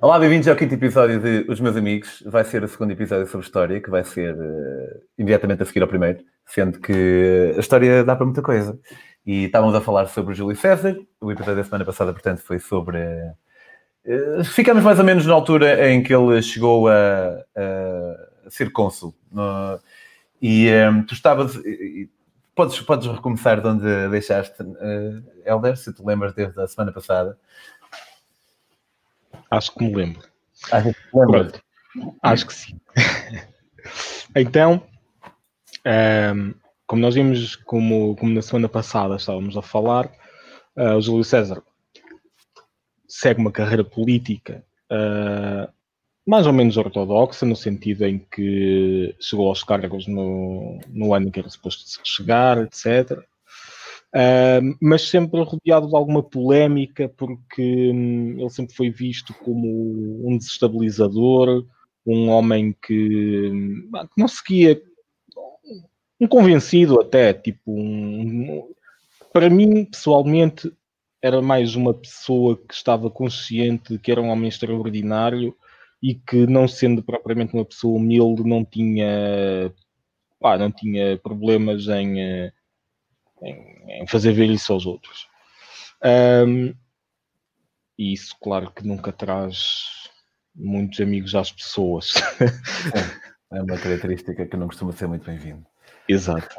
Olá, bem-vindos ao quinto episódio de Os Meus Amigos. Vai ser o segundo episódio sobre história, que vai ser uh, imediatamente a seguir ao primeiro, sendo que a história dá para muita coisa. E estávamos a falar sobre o Júlio César. O episódio da semana passada, portanto, foi sobre. Uh, ficamos mais ou menos na altura em que ele chegou a, a ser cônsul. E um, tu estavas. Podes, podes recomeçar de onde deixaste, uh, Helder, se te lembras desde a semana passada. Acho que me lembro. Acho que, Pronto. Acho que sim. então, um, ehm, como nós vimos, como, como na semana passada estávamos a falar, uh, o Júlio César segue uma carreira política uh, mais ou menos ortodoxa, no sentido em que chegou aos cargos no, no ano em que era suposto chegar, etc. Mas sempre rodeado de alguma polémica, porque hum, ele sempre foi visto como um desestabilizador, um homem que, hum, que não seguia, um convencido até, tipo, um, para mim, pessoalmente, era mais uma pessoa que estava consciente de que era um homem extraordinário e que, não sendo propriamente uma pessoa humilde, não tinha, pá, não tinha problemas em eh, em, em fazer ver isso aos outros. Um, e isso, claro, que nunca traz muitos amigos às pessoas. É, é uma característica que não costuma ser muito bem-vindo. Exato.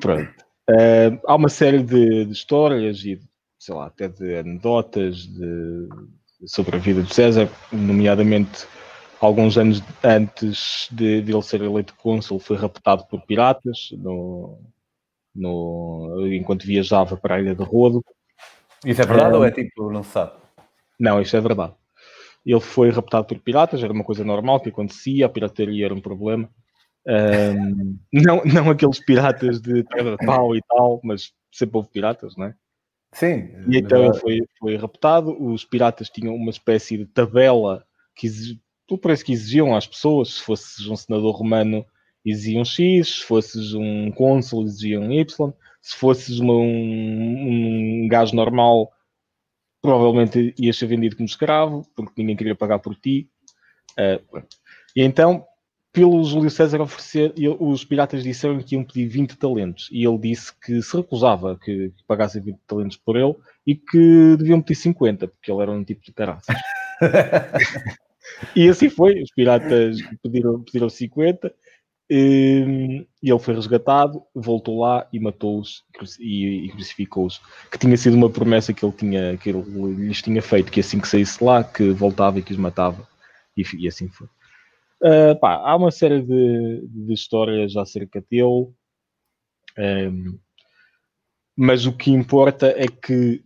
Pronto. Uh, há uma série de, de, histórias e, sei lá, até de anedotas de, sobre a vida de César, nomeadamente alguns anos antes de, de ele ser eleito cônsul, foi raptado por piratas no, no, enquanto viajava para a Ilha de Rodo. Isso é verdade um, ou é tipo, não se sabe? Não, isso é verdade. Ele foi raptado por piratas, era uma coisa normal que acontecia, a pirataria era um problema. Um, não, não aqueles piratas de pedra pau e tal, mas sempre houve piratas, não é? Sim. E então ele foi, foi raptado. Os piratas tinham uma espécie de tabela que o preço que exigiam às pessoas, se fosse um senador romano exigiam X, se fosses um cônsul exigiam Y, se fosses uma, um, um gajo normal provavelmente ias ser vendido como escravo, porque ninguém queria pagar por ti. Uh, e então, pelo Júlio César oferecer, os piratas disseram que iam pedir 20 talentos, e ele disse que se recusava que, que pagassem 20 talentos por ele, e que deviam pedir 50, porque ele era um tipo de caraças. e assim foi, os piratas pediram, pediram 50, e ele foi resgatado, voltou lá e matou-os e, crucificou-os. Que tinha sido uma promessa que ele, tinha, que ele lhes tinha feito, que assim que saísse lá, que voltava e que os matava. E, e assim foi. Uh, pá, há uma série de, de histórias acerca dele, um, mas o que importa é que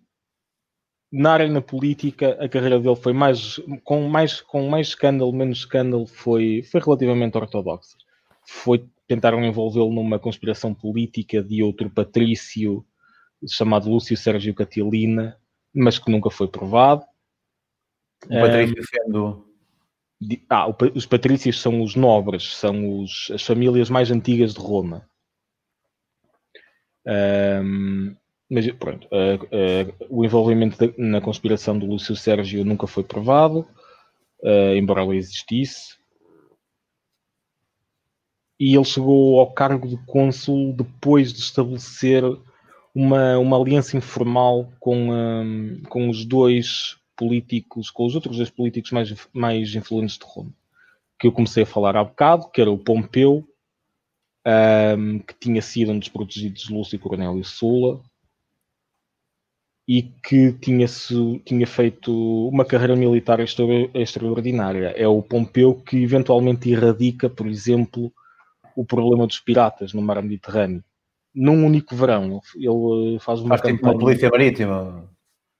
na área política a carreira dele foi mais com mais com mais escândalo menos escândalo foi foi relativamente ortodoxa foi tentaram envolvê-lo numa conspiração política de outro patrício chamado Lúcio Sérgio Catilina, mas que nunca foi provado. O patrício sendo... Ah, os patrícios são os nobres, são os, as famílias mais antigas de Roma. Um, mas pronto, uh, uh, o envolvimento de, na conspiração do Lúcio Sérgio nunca foi provado, uh, embora ela existisse e ele chegou ao cargo de cônsul depois de estabelecer uma, uma aliança informal com, um, com os dois políticos, com os outros dois políticos mais, mais influentes de Roma, que eu comecei a falar há bocado, que era o Pompeu, um, que tinha sido um dos protegidos de Lúcio Cornélio Sula, e que tinha, tinha feito uma carreira militar extraordinária. É o Pompeu que eventualmente erradica, por exemplo, o problema dos piratas no mar Mediterrâneo. Num único verão, ele eh, faz uma faz campanha, tipo uma polícia marítima.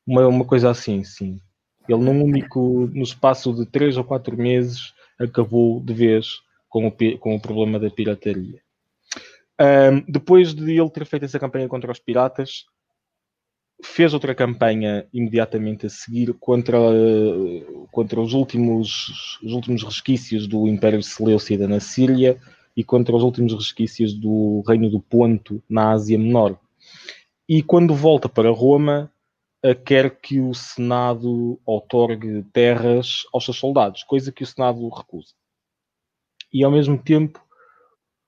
Uma, uma coisa assim, sim. Ele num único, no espaço de três ou quatro meses, acabou de vez com o, com o problema da pirataria. Um, depois de ele ter feito essa campanha contra os piratas, fez outra campanha imediatamente a seguir contra, contra os, últimos, os últimos resquícios do Império Seleucida na Síria, e contra os últimos resquícios do Reino do Ponto na Ásia Menor. E quando volta para Roma, quer que o Senado outorgue terras aos seus soldados, coisa que o Senado recusa. E ao mesmo tempo,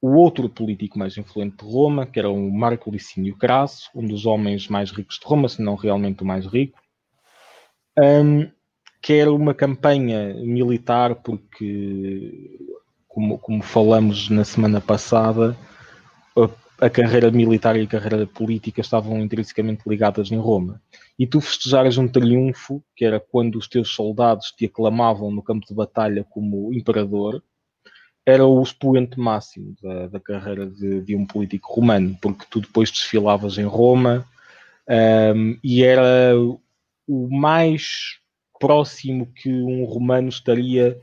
o outro político mais influente de Roma, que era o Marco Licínio Crasso, um dos homens mais ricos de Roma, se não realmente o mais rico, um, quer uma campanha militar, porque, como, como falamos na semana passada, a, a, carreira militar e a carreira política estavam intrinsecamente ligadas em Roma. E tu festejares um triunfo, que era quando os teus soldados te aclamavam no campo de batalha como imperador, era o expoente máximo da, da carreira de, de, um político romano, porque tu depois desfilavas em Roma um, e era o mais próximo que um romano estaria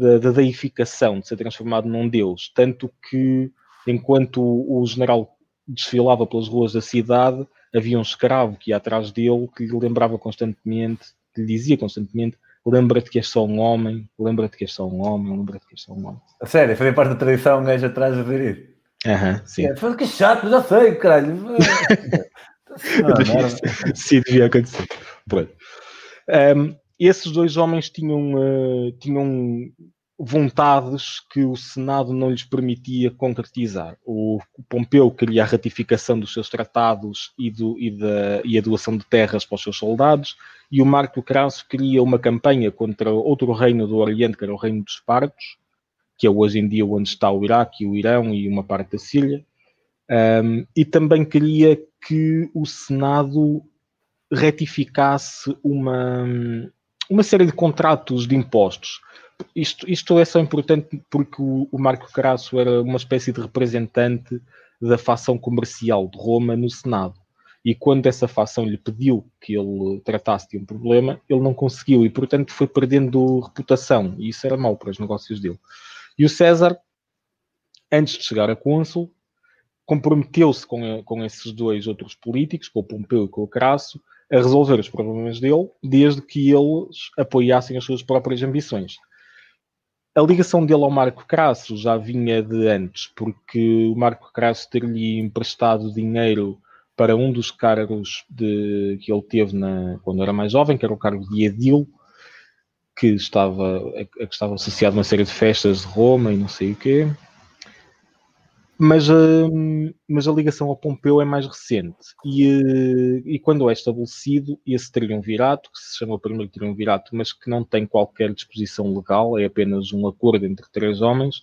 da, da deificação, de ser transformado num deus. Tanto que, enquanto o, o general desfilava pelas ruas da cidade, havia um escravo que ia atrás dele, que lhe lembrava constantemente, que lhe dizia constantemente lembra-te que és só um homem, lembra-te que és só um homem, lembra-te que és só um homem. A sério, foi parte da tradição um gajo atrás a ver isso. Aham, sim. É, foi que chato, já sei, caralho. não, sim, devia acontecer. Pronto. Um, esses dois homens tinham, uh, tinham vontades que o Senado não lhes permitia concretizar. O Pompeu queria a ratificação dos seus tratados e, do, e, da, e a doação de terras para os seus soldados, e o Marco Crasso queria uma campanha contra outro reino do Oriente, que era o reino dos Partos, que é hoje em dia onde está o Iraque, o Irão e uma parte da Síria, um, e também queria que o Senado retificasse uma, uma série de contratos de impostos isto, isto é só importante porque o, o Marco Crasso era uma espécie de representante da facção comercial de Roma no Senado. E quando essa facção lhe pediu que ele tratasse de um problema, ele não conseguiu e, portanto, foi perdendo reputação. E isso era mau para os negócios dele. E o César, antes de chegar a cônsul, comprometeu-se com, com esses dois outros políticos, com o Pompeu e com o Crasso, a resolver os problemas dele, desde que eles apoiassem as suas próprias ambições a ligação dele ao Marco Crasso já vinha de antes, porque o Marco Crasso ter-lhe emprestado dinheiro para um dos cargos de, que ele teve na, quando era mais jovem, que era o cargo de edil, que estava, que estava associado a uma série de festas de Roma e não sei o quê. Mas, uh, mas a ligação ao Pompeu é mais recente. E, uh, e quando é estabelecido esse triunvirato, que se chama o primeiro triunvirato, mas que não tem qualquer disposição legal, é apenas um acordo entre três homens,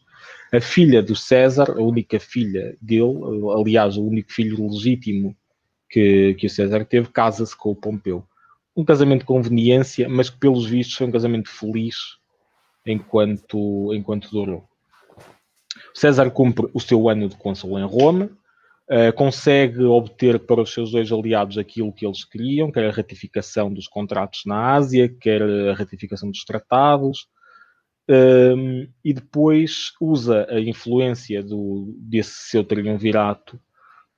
a filha do César, a única filha dele, aliás, o único filho legítimo que, que o César teve, casa-se com o Pompeu. Um casamento de conveniência, mas que pelos vistos foi um casamento feliz enquanto, enquanto durou. César cumpre o seu ano de cônsul em Roma, uh, consegue obter para os seus dois aliados aquilo que eles queriam, quer a ratificação dos contratos na Ásia, quer a ratificação dos tratados, um, ehm, e depois usa a influência do, desse seu triunvirato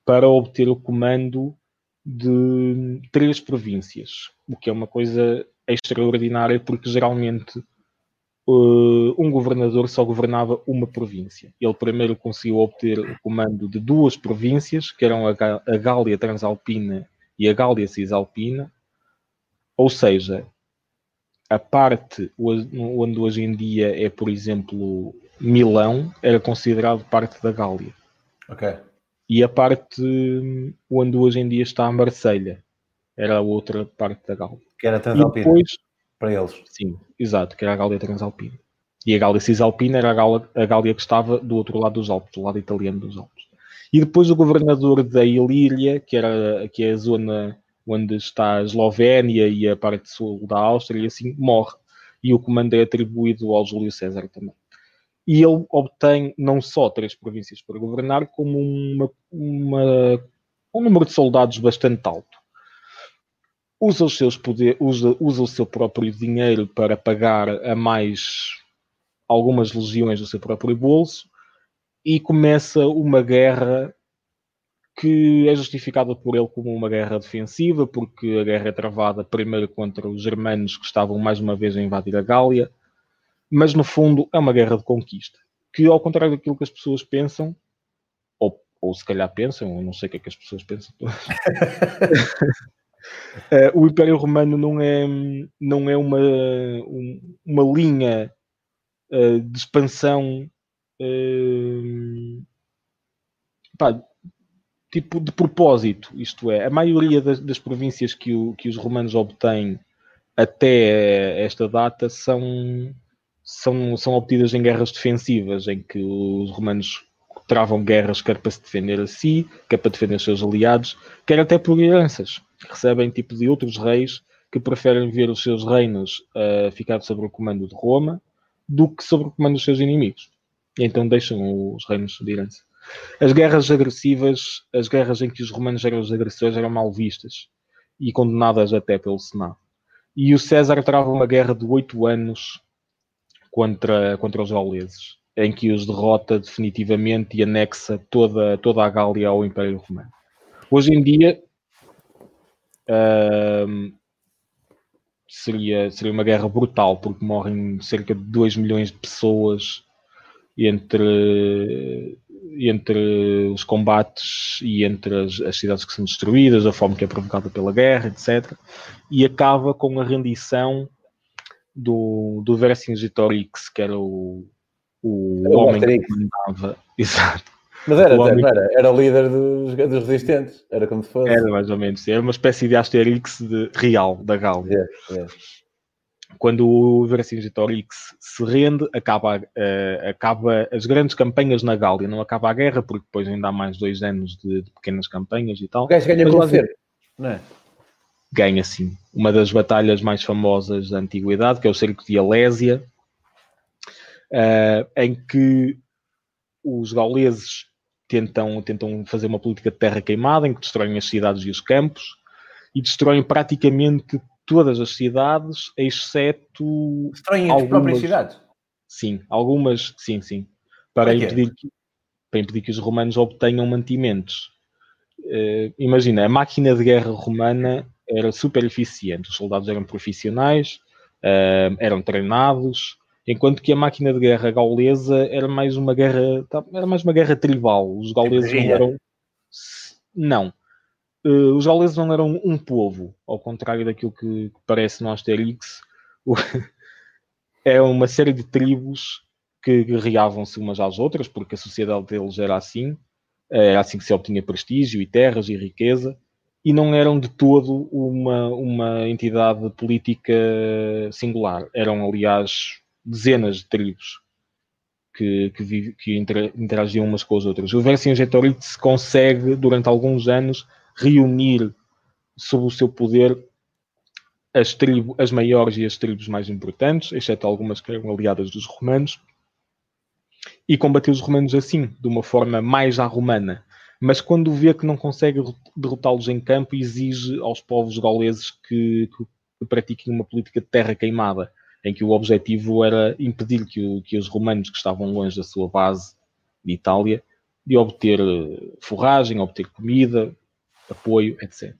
para obter o comando de três províncias, o que é uma coisa extraordinária, porque geralmente uh, um governador só governava uma província. Ele primeiro conseguiu obter o comando de duas províncias, que eram a, a Gália Transalpina e a Gália Cisalpina, ou seja, a parte onde hoje em dia é, por exemplo, Milão, era considerado parte da Gália. Ok. E a parte onde hoje em dia está a Marselha era a outra parte da Gália. Que era Transalpina. E depois, para eles. Sim, exato, que era a Gália Transalpina. E a Gália Cisalpina era a Gália, a Gália que estava do outro lado dos Alpes, do lado italiano dos Alpes. E depois o governador da Ilíria, que, era, que é a zona onde está a Eslovénia e a parte sul da Áustria, e assim morre. E o comando é atribuído ao Júlio César também. E ele obtém não só três províncias para governar, como uma, uma, um número de soldados bastante alto usa os seus poderes, usa, usa o seu próprio dinheiro para pagar a mais algumas legiões do seu próprio bolso e começa uma guerra que é justificada por ele como uma guerra defensiva, porque a guerra é travada primeiro contra os germanos que estavam mais uma vez a invadir a Gália, mas no fundo é uma guerra de conquista, que ao contrário daquilo que as pessoas pensam, ou, ou se calhar pensam, eu não sei o que é que as pessoas pensam, Uh, o Império Romano não é, não é uma, uma linha uh, de expansão uh, pá, tipo de propósito, isto é, a maioria das, das províncias que, o, que os romanos obtêm até esta data são, são, são obtidas em guerras defensivas, em que os romanos travam guerras quer para se defender a si, quer para defender os seus aliados, quer até por heranças. Recebem tipo de outros reis que preferem ver os seus reinos uh, ficar sob o comando de Roma do que sob o comando dos seus inimigos. E então deixam os reinos de herança. As guerras agressivas, as guerras em que os romanos eram os agressores, eram mal vistas e condenadas até pelo Senado. E o César trava uma guerra de oito anos contra, contra os gauleses, em que os derrota definitivamente e anexa toda, toda a Gália ao Império Romano. Hoje em dia uh, seria, seria uma guerra brutal, porque morrem cerca de 2 milhões de pessoas entre entre os combates e entre as, as, cidades que são destruídas, a fome que é provocada pela guerra, etc. E acaba com a rendição do, do Vercingetorix, que era o, o, o homem que mandava. Exato. Mas era, homem... era, era o líder dos, dos, resistentes, era como se fosse. Era mais ou menos, era uma espécie de Asterix de, real da Gália. Yeah, yeah quando o Vercingetorix se rende, acaba, uh, acaba as grandes campanhas na Gália, não acaba a guerra, porque depois ainda há mais dois anos de, de pequenas campanhas e tal. O gajo ganha com não é? Ganha sim. Uma das batalhas mais famosas da antiguidade, que é o cerco de Alésia, uh, em que os gauleses tentam, tentam fazer uma política de terra queimada, em que destroem as cidades e os campos, e destroem praticamente todas as cidades, exceto. Destroem as próprias cidades? Sim, algumas, sim, sim. Para, impedir que, para impedir que os romanos obtenham mantimentos. Uh, imagina, a máquina de guerra romana era super eficiente, os soldados eram profissionais, uh, eram treinados, enquanto que a máquina de guerra gaulesa era mais uma guerra, tá, era mais uma guerra tribal. Os gauleses não eram. Não, uh, os gauleses não eram um povo, ao contrário daquilo que, parece no Asterix. é uma série de tribos que guerreavam-se umas às outras, porque a sociedade deles era assim, era assim que se obtinha prestígio e terras e riqueza, e não eram de todo uma, uma entidade política singular. Eram, aliás, dezenas de tribos que, que, que interagiam umas com as outras. O Vercingetorix consegue, durante alguns anos, reunir sob o seu poder as, tribo, as maiores e as tribos mais importantes, exceto algumas que eram aliadas dos romanos, e combater os romanos assim, de uma forma mais à romana. Mas quando vê que não consegue derrotá-los em campo, exige aos povos gauleses que, que, pratiquem uma política de terra queimada, em que o objetivo era impedir que, o, que os romanos que estavam longe da sua base de Itália de obter eh, forragem, obter comida, apoio, etc.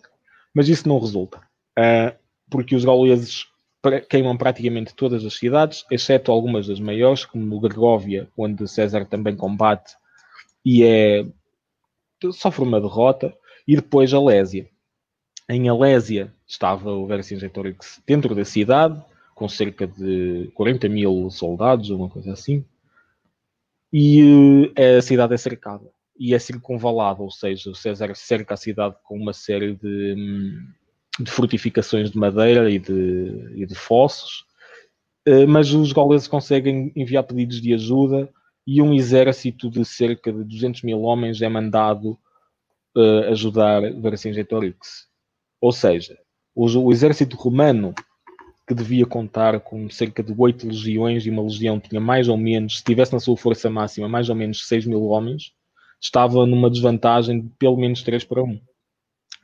Mas isso não resulta, uh, porque os gauleses queimam praticamente todas as cidades, exceto algumas das maiores, como Gregóvia, onde César também combate e é sofre uma derrota, e depois Alésia. Em Alésia estava o Vercingetorix dentro da cidade, com cerca de 40 mil soldados, uma coisa assim, e uh, a cidade é cercada e é circunvalado, ou seja, o César cerca a cidade com uma série de, hum, de fortificações de madeira e de, e de fossos, eh, mas os gauleses conseguem enviar pedidos de ajuda e um exército de cerca de 200 mil homens é mandado uh, ajudar Vercingetorix. Ou seja, o, o, exército romano, que devia contar com cerca de 8 legiões, e uma legião tinha mais ou menos, se tivesse na sua força máxima, mais ou menos 6 mil homens, estava numa desvantagem de pelo menos 3 para 1.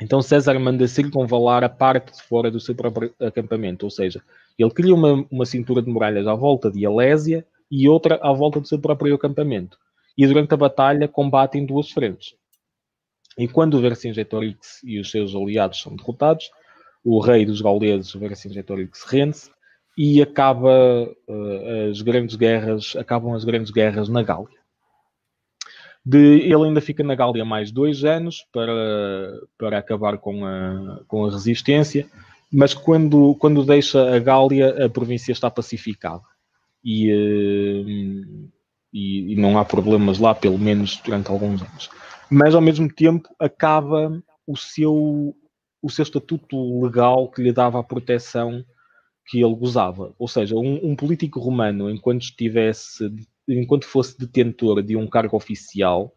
Então César manda circunvalar a parte de fora do seu próprio acampamento, ou seja, ele cria uma, uma cintura de muralhas à volta de Alésia e outra à volta do seu próprio acampamento. E durante a batalha combatem duas frentes. E quando Vercingetorix e os seus aliados são derrotados, o rei dos gauleses, Vercingetorix, rende-se e acaba uh, as grandes guerras, acabam as grandes guerras na Gália. De, ele ainda fica na Gália mais dois anos para, para acabar com a, com a resistência, mas quando, quando deixa a Gália, a província está pacificada e, eh, e, e não há problemas lá, pelo menos durante alguns anos. Mas ao mesmo tempo acaba o seu, o seu estatuto legal que lhe dava a proteção que ele gozava. Ou seja, um, um político romano, enquanto estivesse enquanto fosse detentor de um cargo oficial,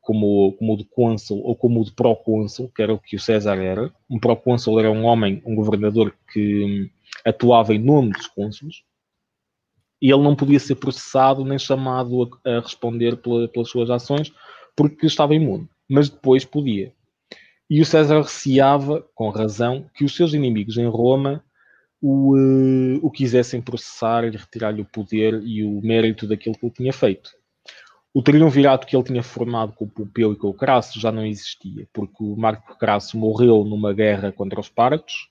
como, como o de cônsul ou como o de procônsul, que era o que o César era. Um procônsul era um homem, um governador que hum, atuava em nome dos cônsules, e ele não podia ser processado nem chamado a, a responder pela, pelas suas ações, porque estava imune, mas depois podia. E o César receava, com razão, que os seus inimigos em Roma o, uh, o quisessem processar e retirar-lhe o poder e o mérito daquilo que ele tinha feito. O triunvirato que ele tinha formado com o Pompeu e com o Crasso já não existia, porque o Marco Crasso morreu numa guerra contra os Partos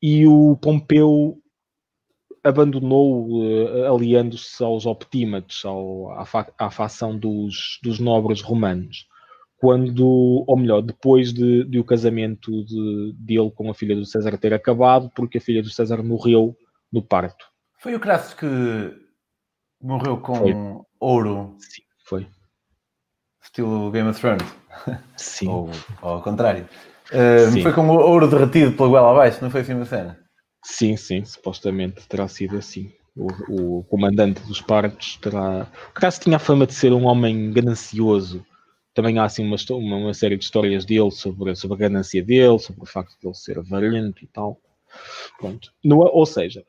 e o Pompeu abandonou, uh, aliando-se aos optímates, ao, à, fa à facção dos, dos nobres romanos quando, ou melhor, depois de, de o casamento de, dele com a filha do César ter acabado, porque a filha do César morreu no parto. Foi o Crassus que morreu com foi. ouro. Sim, foi. Estilo Game of Thrones. Sim. ou, ou ao contrário. Uh, foi com ouro derretido pela goela abaixo, não foi assim uma cena? Sim, sim, supostamente terá sido assim. O, o comandante dos partos terá. O Crassus tinha a fama de ser um homem ganancioso também há assim uma, uma, uma, série de histórias dele sobre, sobre a ganância dele, sobre o facto de ele ser avarento e tal. Pronto. No, ou seja,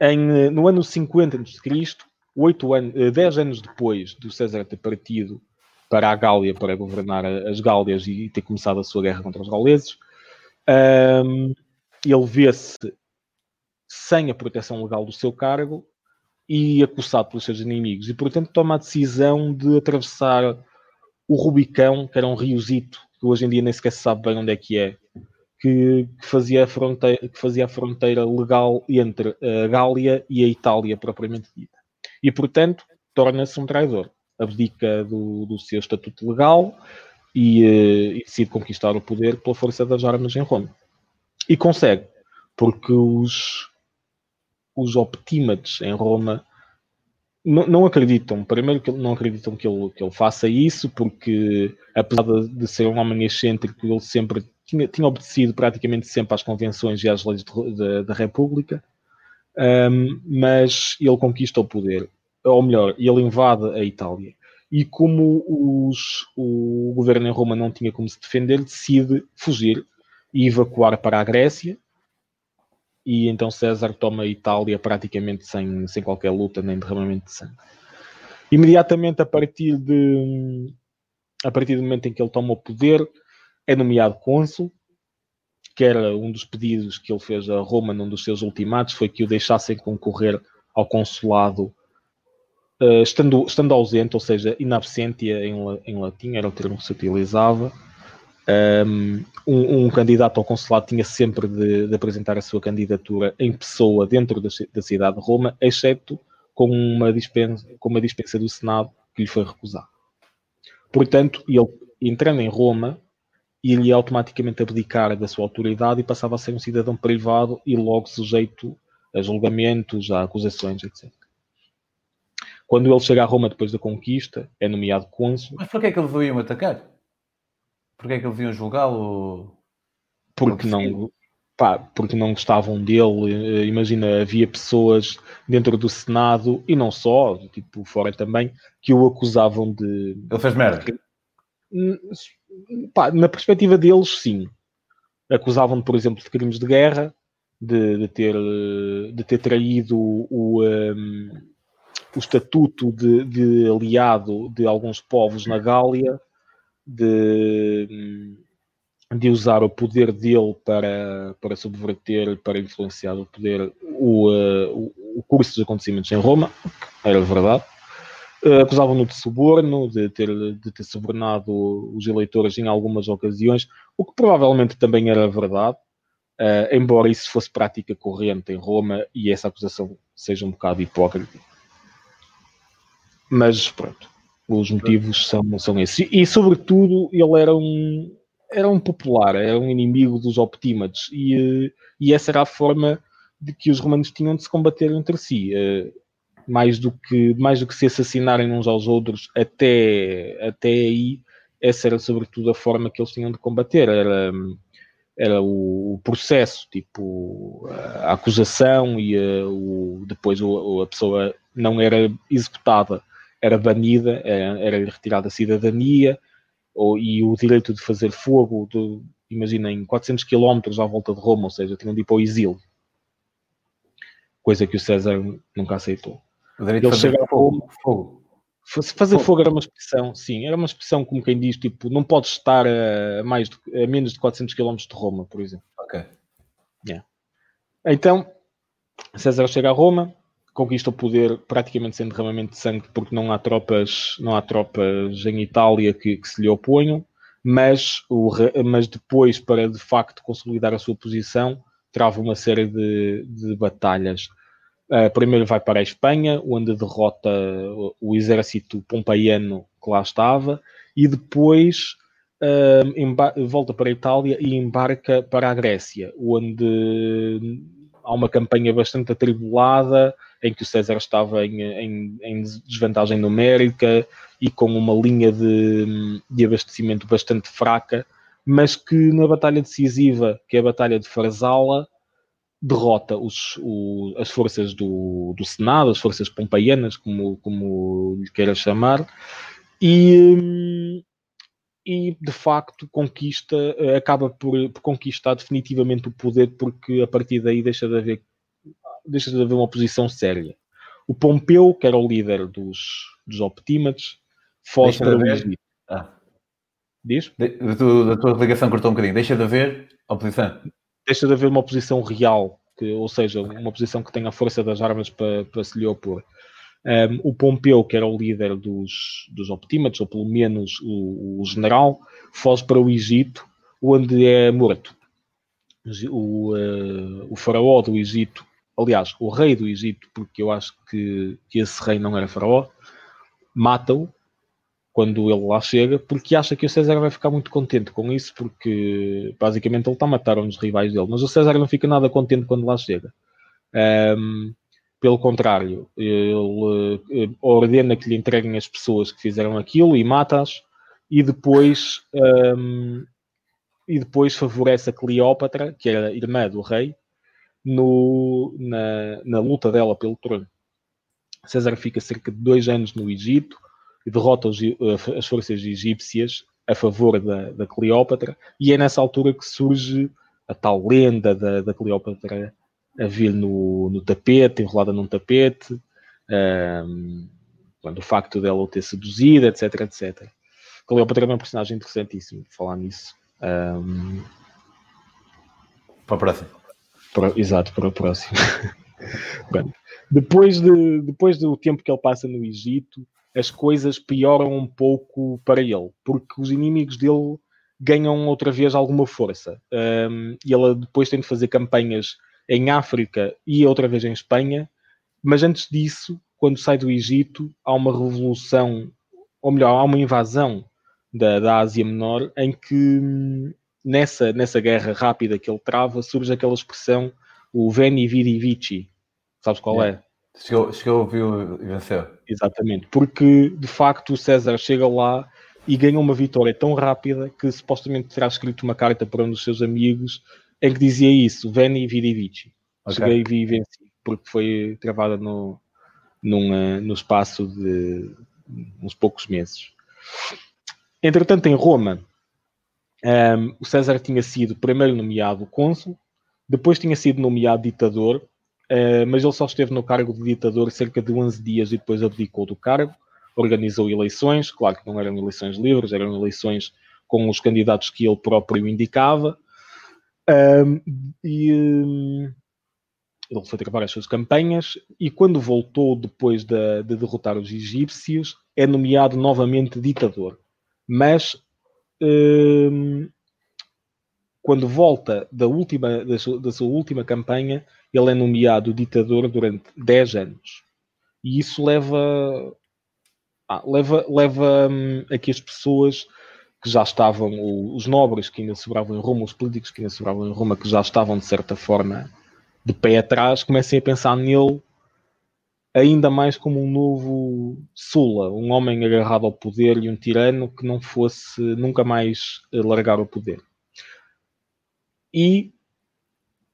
em, no ano 50 a.C., 8 anos, 10 anos depois do César ter partido para a Gália para governar as Gálias e ter começado a sua guerra contra os gauleses, um, ele vê-se sem a proteção legal do seu cargo e acusado pelos seus inimigos e, portanto, toma a decisão de atravessar o Rubicão, que era um riozito, que hoje em dia nem sequer se sabe bem onde é que é, que, que fazia, a fronteira, que fazia a fronteira legal entre a Gália e a Itália, propriamente dita. E, portanto, torna-se um traidor. Abdica do, do seu estatuto legal e, eh, e decide conquistar o poder pela força das armas em Roma. E consegue, porque os, os optímates em Roma não, não, acreditam. Primeiro que não acreditam que ele, que ele faça isso, porque apesar de, ser um homem excêntrico, ele sempre tinha, tinha, obedecido praticamente sempre às convenções e às leis da República, um, mas ele conquista o poder, ou melhor, ele invade a Itália. E como os, o governo em Roma não tinha como se defender, decide fugir e evacuar para a Grécia, e então César toma a Itália praticamente sem, sem qualquer luta nem derramamento de sangue. Imediatamente a partir de a partir do momento em que ele toma o poder, é nomeado cônsul, que era um dos pedidos que ele fez a Roma num dos seus ultimatos, foi que o deixassem concorrer ao consulado uh, estando, estando ausente, ou seja, in absentia em, em latim, era o termo que se utilizava, um, um, candidato ao consulado tinha sempre de, de, apresentar a sua candidatura em pessoa dentro da, da, cidade de Roma, exceto com uma, dispensa, com uma dispensa do Senado que lhe foi recusada. Portanto, ele entrando em Roma, iria automaticamente abdicar da sua autoridade e passava a ser um cidadão privado e logo sujeito a julgamentos, a acusações, etc. Quando ele chega a Roma depois da conquista, é nomeado cônsul. Mas porquê é que eles o iam atacar? Porque é que eles iam julgá-lo? Porque não, pá, porque não gostavam dele. Eh, imagina, havia pessoas dentro do Senado e não só, tipo fora também, que o acusavam de. Ele fez merda. Pá, na perspectiva deles, sim. Acusavam, por exemplo, de crimes de guerra, de, de ter, de ter traído o, um, ehm, o estatuto de, de aliado de alguns povos na Gália de, de usar o poder dele para, para subverter, para influenciar o poder, o, uh, o curso dos acontecimentos em Roma, era verdade. Uh, Acusavam-no de suborno, de ter, de ter subornado os eleitores em algumas ocasiões, o que provavelmente também era verdade, uh, embora isso fosse prática corrente em Roma e essa acusação seja um bocado hipócrita. Mas pronto, Os motivos são, são esses. E, sobretudo, ele era um, era um popular, era um inimigo dos optímates. E, e essa era a forma de que os romanos tinham de se combater entre si. Uh, mais do que mais do que se assassinarem uns aos outros até até aí essa era sobretudo a forma que eles tinham de combater era era o, processo tipo a acusação e a, o, depois o, a pessoa não era executada era banida era, retirada a cidadania ou, e o direito de fazer fogo de, imaginem 400 quilómetros à volta de Roma ou seja tinham de ir para o exílio coisa que o César nunca aceitou o direito de fazer fogo. fogo. Fazer fogo. fogo era uma expressão, sim, era uma expressão como quem diz, tipo, não podes estar a, mais de, a menos de 400 km de Roma, por exemplo. Ok. Yeah. Então, César chega a Roma, conquista o poder praticamente sem derramamento de sangue, porque não há tropas, não há tropas em Itália que, que se lhe oponham, mas, o, mas depois, para de facto consolidar a sua posição, trava uma série de, de batalhas. Uh, primeiro vai para a Espanha, onde derrota o exército pompeiano que lá estava, e depois uh, volta para a Itália e embarca para a Grécia, onde há uma campanha bastante atribulada, em que o César estava em, em, em desvantagem numérica e com uma linha de, de abastecimento bastante fraca, mas que na batalha decisiva, que é a Batalha de Farsala, derrota os, o, as forças do, do Senado, as forças pompeianas, como, como lhe queira chamar, e, e de facto conquista, acaba por, por, conquistar definitivamente o poder, porque a partir daí deixa de haver, deixa de haver uma oposição séria. O Pompeu, que era o líder dos, dos optímates, foge para o Egito. Ah. Diz? De, da, tua, tua ligação cortou um bocadinho. Deixa de haver oposição deixa de haver uma oposição real, que, ou seja, uma oposição que tenha a força das armas para, para se lhe opor. Um, o Pompeu, que era o líder dos, dos optímatos, ou pelo menos o, o general, foge para o Egito, onde é morto. O, uh, o faraó do Egito, aliás, o rei do Egito, porque eu acho que, que esse rei não era faraó, mata-o quando ele lá chega, porque acha que o César vai ficar muito contente com isso, porque basicamente ele está a matar uns rivais dele. Mas o César não fica nada contente quando lá chega. Um, pelo contrário, ele uh, ordena que lhe entreguem as pessoas que fizeram aquilo e mata-as, e depois, um, e depois favorece a Cleópatra, que era irmã do rei, no, na, na luta dela pelo trono. César fica cerca de dois anos no Egito, e derrota os, eh, as forças egípcias a favor da, da, Cleópatra, e é nessa altura que surge a tal lenda da, da Cleópatra a vir no, no tapete, enrolada num tapete, um, quando o facto dela o ter seduzido, etc, etc. Cleópatra é uma personagem interessantíssima, falar nisso. Um, para o próximo. Para, exato, para o próximo. depois, de, depois do tempo que ele passa no Egito, as coisas pioram um pouco para ele, porque os inimigos dele ganham outra vez alguma força. Um, e ele depois tem de fazer campanhas em África e outra vez em Espanha, mas antes disso, quando sai do Egito, há uma revolução, ou melhor, há uma invasão da, da Ásia Menor, em que nessa, nessa guerra rápida que ele trava, surge aquela expressão, o Veni Vidi Vici. Sabes qual é? Chegou, chegou ouviu e venceu. Exatamente, porque de facto o César chega lá e ganha uma vitória tão rápida que supostamente terá escrito uma carta para um dos seus amigos em que dizia isso: Veni vidi vici. Okay. Cheguei e vi e venci, porque foi travada no, num, eh, no espaço de uns poucos meses. Entretanto, em Roma, um, o César tinha sido primeiro nomeado cônsul, depois tinha sido nomeado ditador Uh, mas ele só esteve no cargo de ditador cerca de 11 dias e depois abdicou do cargo, organizou eleições, claro que não eram eleições livres, eram eleições com os candidatos que ele próprio indicava, um, e um, ele foi trabalhar as suas campanhas, e quando voltou depois de, de, derrotar os egípcios, é nomeado novamente ditador. Mas quando volta da, última, da, sua, da sua última campanha, ele é nomeado ditador durante 10 anos. E isso leva ah, leva, leva hum, aqui as pessoas que já estavam, os nobres que ainda sobravam em Roma, os políticos que ainda sobravam em Roma, que já estavam de certa forma de pé atrás, comecem a pensar nele ainda mais como um novo Sula, um homem agarrado ao poder e um tirano que não fosse nunca mais largar o poder. E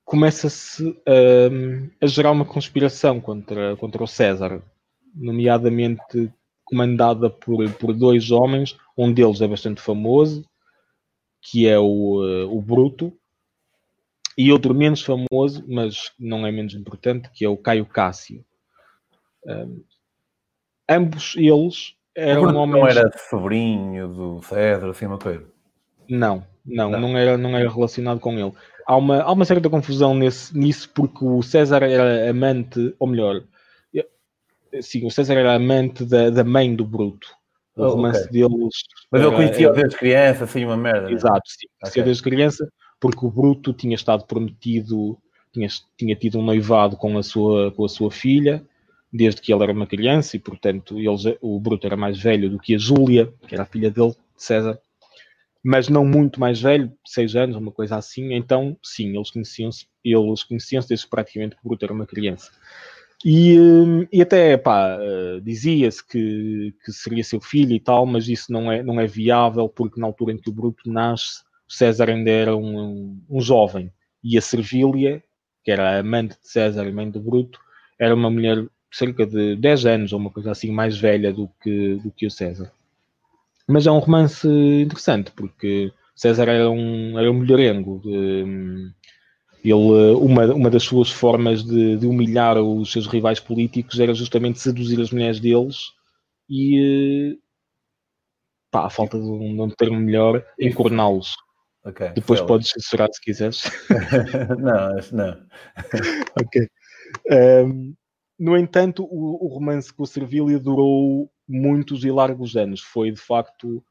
começa-se um, a gerar uma conspiração contra, contra o César, nomeadamente comandada por, por dois homens, um deles é bastante famoso, que é o, uh, o Bruto, e outro menos famoso, mas não é menos importante, que é o Caio Cássio. Um, ambos eles eram o homens. Não era sobrinho do César, assim uma coisa? Não, não, não, não, era, não era relacionado com ele. Há uma, há uma certa confusão nesse, nisso, porque o César era amante, ou melhor, sim, o César era amante da, da mãe do Bruto. O oh, romance okay. deles. Mas ele conhecia-o desde criança, assim, uma merda. Exato, né? sim, conhecia okay. desde criança, porque o Bruto tinha estado prometido, tinha, tinha tido um noivado com a sua, com a sua filha, desde que ele era uma criança, e portanto eles, o Bruto era mais velho do que a Júlia, que era a filha dele, de César, mas não muito mais velho, seis anos, uma coisa assim. Então, sim, eles conheciam-se, eles conheciam-se desde praticamente que o Bruto era uma criança. E, hum, e até, pá, eh, dizia-se que, que seria seu filho e tal, mas isso não é, não é viável, porque na altura em que o Bruto nasce, o César ainda era um, um, um jovem. E a Servília, que era a amante de César e mãe do Bruto, era uma mulher cerca de 10 anos ou uma coisa assim mais velha do que, do que o César. Mas é um romance interessante, porque César era um, era um mulherengo. Hum, ele, uma, uma das suas formas de, de, humilhar os seus rivais políticos era justamente seduzir as mulheres deles e, pá, a falta de um, de um termo melhor, encorná-los. Okay, Depois podes censurar se quiseres. não, não. ok. Um, no entanto, o, o romance com a Servília durou muitos e largos anos. Foi, de facto,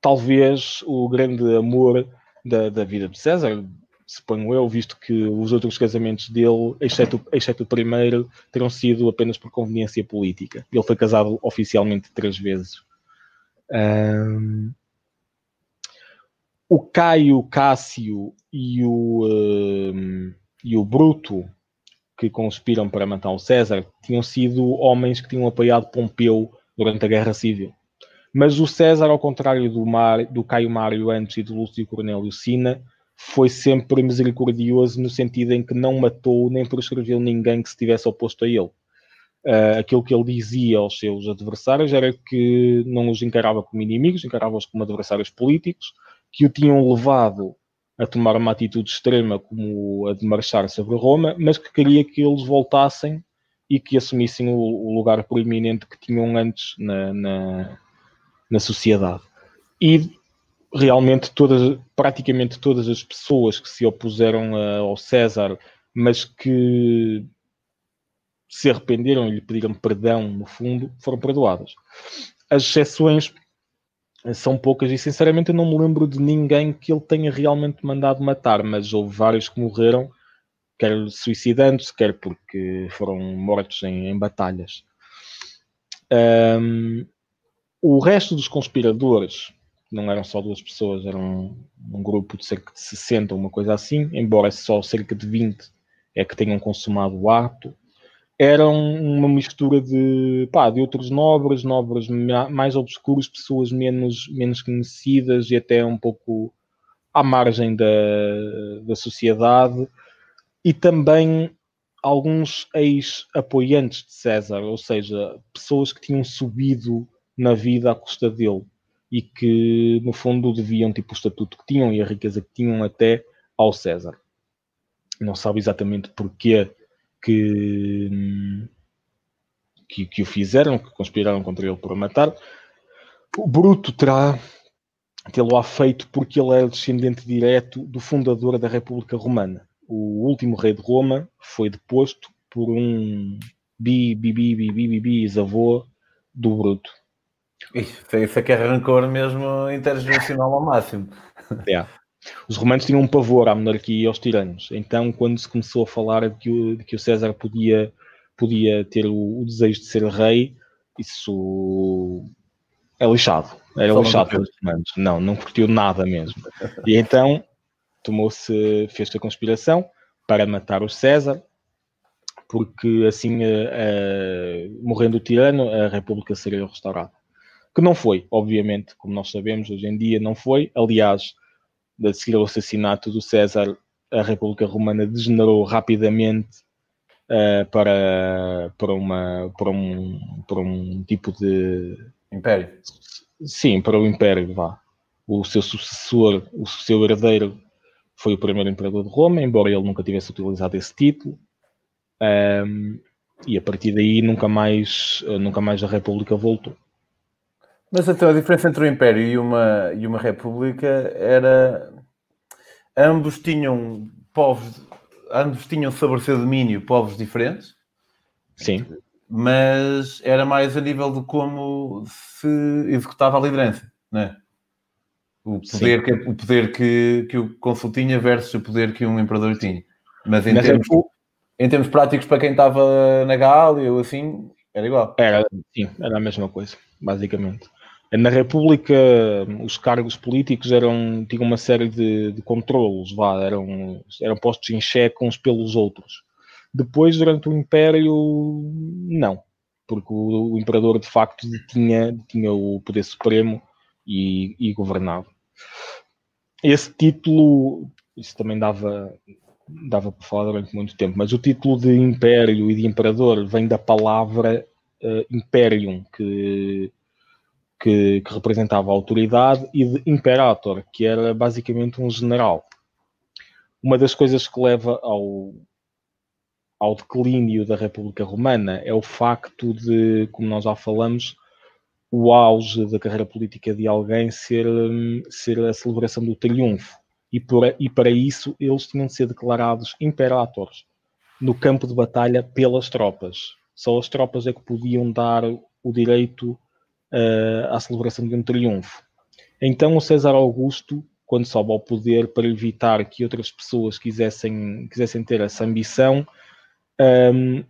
talvez o grande amor da, da vida de César, suponho eu, visto que os outros casamentos dele, exceto, exceto o primeiro, terão sido apenas por conveniência política. Ele foi casado oficialmente três vezes. Um, o Caio, Cássio e o, e o Bruto, que conspiram para matar o César, tinham sido homens que tinham apoiado Pompeu durante a Guerra Civil. Mas o César, ao contrário do, Mar, do Caio Mário antes e do Lúcio Cornélio Sina, foi sempre misericordioso no sentido em que não matou nem proscreveu ninguém que se tivesse oposto a ele. Uh, aquilo que ele dizia aos seus adversários era que não os encarava como inimigos, encarava-os como adversários políticos, que o tinham levado a tomar uma atitude extrema como a de marchar sobre Roma, mas que queria que eles voltassem e que assumissem o, o lugar proeminente que tinham antes na, na, na sociedade. E realmente todas, praticamente todas as pessoas que se opuseram a, ao César, mas que se arrependeram e lhe pediram perdão, no fundo, foram perdoadas. As exceções são poucas e, sinceramente, eu não me lembro de ninguém que ele tenha realmente mandado matar, mas houve vários que morreram, quer suicidando-se, quer porque foram mortos em, em batalhas. Um, o resto dos conspiradores não eram só duas pessoas, eram um, grupo de cerca de 60, uma coisa assim, embora só cerca de 20 é que tenham consumado o ato. Eram uma mistura de, pá, de outros nobres, nobres mais obscuros, pessoas menos, menos conhecidas e até um pouco à margem da, da sociedade, e também alguns ex-apoiantes de César, ou seja, pessoas que tinham subido na vida à custa dele e que, no fundo, deviam tipo, o estatuto que tinham e a riqueza que tinham até ao César. Não sabe exatamente porquê que, que, que o fizeram, que conspiraram contra ele por matar. O Bruto terá tê-lo feito porque ele era descendente direto do fundador da República Romana. O último rei de Roma foi deposto por um bi, bi, bi, bi, bi, bi, bisavô do Bruto. Isso, isso é que é rancor mesmo intergeracional ao máximo. É. Os romanos tinham um pavor à monarquia e aos tiranos. Então, quando se começou a falar de que o, de que o César podia, podia ter o, o, desejo de ser rei, isso é lixado. Era Só lixado pelos comandos. Não, não curtiu nada mesmo. E então tomou-se, fez a conspiração para matar o César, porque assim, uh, uh, morrendo o tirano, a República seria restaurada. Que não foi, obviamente, como nós sabemos, hoje em dia não foi. Aliás, de seguir o assassinato do César, a República Romana degenerou rapidamente uh, para, para, uma, para, um, para um tipo de. Império. Sim, para o Império, vá. O seu sucessor, o seu herdeiro, foi o primeiro imperador de Roma, embora ele nunca tivesse utilizado esse título. Um, ehm, e a partir daí nunca mais, nunca mais a República voltou. Mas então a diferença entre o Império e uma, e uma República era. Ambos tinham povos ambos tinham sobre o seu domínio povos diferentes. Sim. Mas era mais a nível de como se executava a liderança, não é? O poder, que, o poder que, que o consul tinha versus o poder que um imperador tinha. Mas em, Mas termos, em termos práticos, para quem estava na Gália ou assim, era igual. Era, sim, era a mesma coisa, basicamente. Na República, os cargos políticos eram, tinham uma série de, de controlos, vá, eram, eram postos em xeque uns pelos outros. Depois, durante o Império, não, porque o, o imperador de facto tinha, tinha o poder supremo e, e governava. Esse título, isso também dava, dava para falar durante muito tempo, mas o título de Império e de Imperador vem da palavra uh, Imperium, que que, que, representava a autoridade, e de Imperator, que era basicamente um general. Uma das coisas que leva ao, ao declínio da República Romana é o facto de, como nós já falamos, o auge da carreira política de alguém ser, ser a celebração do triunfo. E, por, e para isso eles tinham de ser declarados imperatores no campo de batalha pelas tropas. Só as tropas é que podiam dar o direito uh, à celebração de um triunfo. Então o César Augusto, quando sobe ao poder para evitar que outras pessoas quisessem, quisessem ter essa ambição, um, ehm,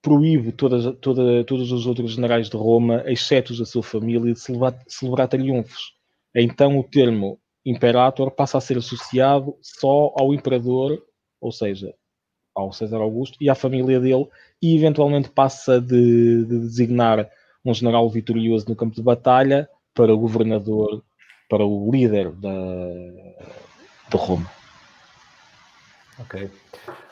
proíbe todas, toda, todos os outros generais de Roma, exceto os da sua família, de celebrar, celebrar triunfos. Então o termo imperator passa a ser associado só ao imperador, ou seja, ao César Augusto e à família dele, e eventualmente passa de, de designar um general vitorioso no campo de batalha para o governador, para o líder da, de Roma. Ok.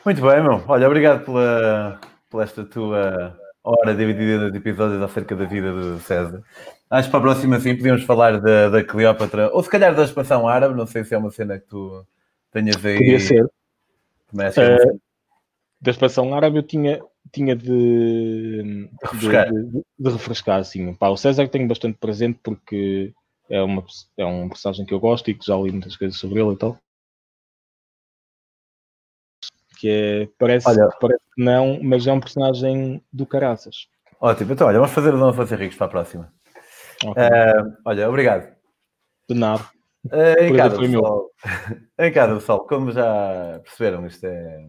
Muito bem, meu. Olha, obrigado pela, pela esta tua hora dividida de episódios acerca da vida de César. Acho que para a próxima, sim, podíamos falar da, da Cleópatra, ou se calhar da expansão árabe, não sei se é uma cena que tu tenhas aí. Podia ser. Uh, da expansão árabe eu tinha, tinha de, refrescar. De, de, de, refrescar assim. Pá, o César tenho bastante presente porque é, uma, é um personagem que eu gosto e que já li muitas coisas sobre ele e tal. Que é, parece, olha, que parece que não, mas é um personagem do caraças. Ótimo, então olha, vamos fazer o Dona Fazer Ricos para a próxima. Okay. Uh, olha, obrigado. De nada. Uh, em, casa, pessoal, em casa, pessoal, como já perceberam, isto é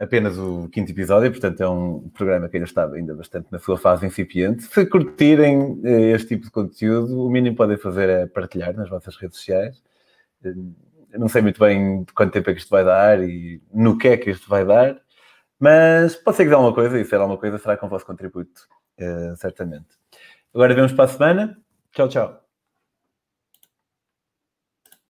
apenas o quinto episódio, portanto é um programa que ainda está ainda bastante na sua fase incipiente. Se curtirem eh, este tipo de conteúdo, o mínimo que podem fazer é partilhar nas vossas redes sociais. Eu eh, não sei muito bem quanto tempo é que isto vai dar e no que é que isto vai dar, mas pode ser que dê alguma coisa e se der alguma coisa será com o vosso contributo, uh, certamente. Agora vemos para a semana. Tchau, tchau.